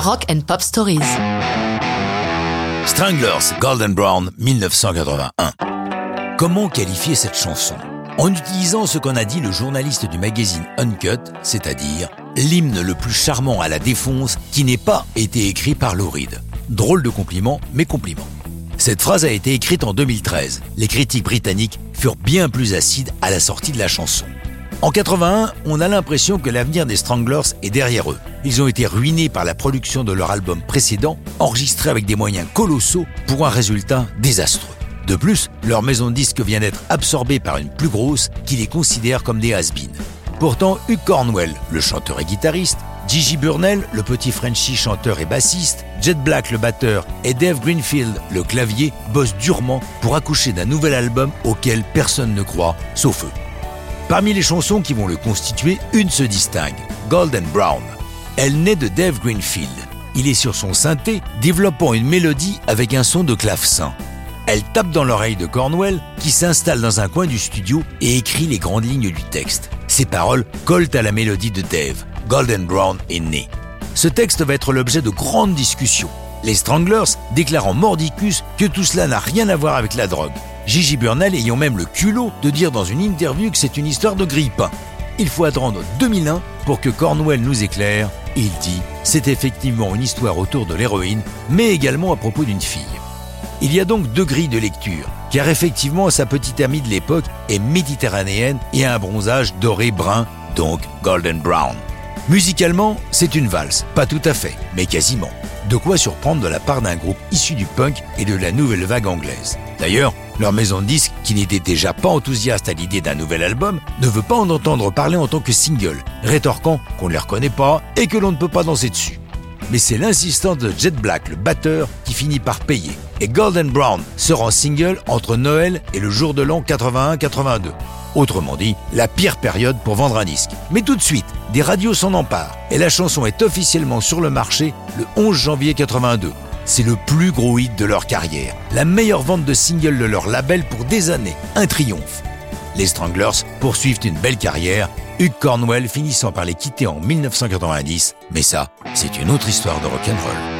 Rock and Pop Stories. Stranglers, Golden Brown, 1981. Comment qualifier cette chanson? En utilisant ce qu'en a dit le journaliste du magazine Uncut, c'est-à-dire l'hymne le plus charmant à la défonce qui n'ait pas été écrit par Lou Reed. Drôle de compliment, mais compliment. Cette phrase a été écrite en 2013. Les critiques britanniques furent bien plus acides à la sortie de la chanson. En 81, on a l'impression que l'avenir des Stranglers est derrière eux. Ils ont été ruinés par la production de leur album précédent, enregistré avec des moyens colossaux pour un résultat désastreux. De plus, leur maison de disque vient d'être absorbée par une plus grosse qui les considère comme des has -been. Pourtant, Hugh Cornwell, le chanteur et guitariste, Gigi Burnell, le petit Frenchy chanteur et bassiste, Jet Black le batteur et Dave Greenfield le clavier bossent durement pour accoucher d'un nouvel album auquel personne ne croit, sauf eux. Parmi les chansons qui vont le constituer, une se distingue, Golden Brown. Elle naît de Dave Greenfield. Il est sur son synthé, développant une mélodie avec un son de clavecin. Elle tape dans l'oreille de Cornwell, qui s'installe dans un coin du studio et écrit les grandes lignes du texte. Ses paroles collent à la mélodie de Dave. Golden Brown est né. Ce texte va être l'objet de grandes discussions. Les Stranglers déclarant mordicus que tout cela n'a rien à voir avec la drogue. Gigi Burnell ayant même le culot de dire dans une interview que c'est une histoire de grippe. Il faut attendre 2001 pour que Cornwell nous éclaire. Il dit c'est effectivement une histoire autour de l'héroïne, mais également à propos d'une fille. Il y a donc deux grilles de lecture, car effectivement sa petite amie de l'époque est méditerranéenne et a un bronzage doré brun, donc golden brown. Musicalement, c'est une valse, pas tout à fait, mais quasiment. De quoi surprendre de la part d'un groupe issu du punk et de la nouvelle vague anglaise. D'ailleurs, leur maison de disques, qui n'était déjà pas enthousiaste à l'idée d'un nouvel album, ne veut pas en entendre parler en tant que single, rétorquant qu'on ne les reconnaît pas et que l'on ne peut pas danser dessus. Mais c'est l'insistance de Jet Black, le batteur, qui finit par payer. Et Golden Brown sera en single entre Noël et le jour de l'an 81-82. Autrement dit, la pire période pour vendre un disque. Mais tout de suite, des radios s'en emparent et la chanson est officiellement sur le marché le 11 janvier 82. C'est le plus gros hit de leur carrière, la meilleure vente de singles de leur label pour des années, un triomphe. Les Stranglers poursuivent une belle carrière, Hugh Cornwell finissant par les quitter en 1990, mais ça, c'est une autre histoire de rock'n'roll.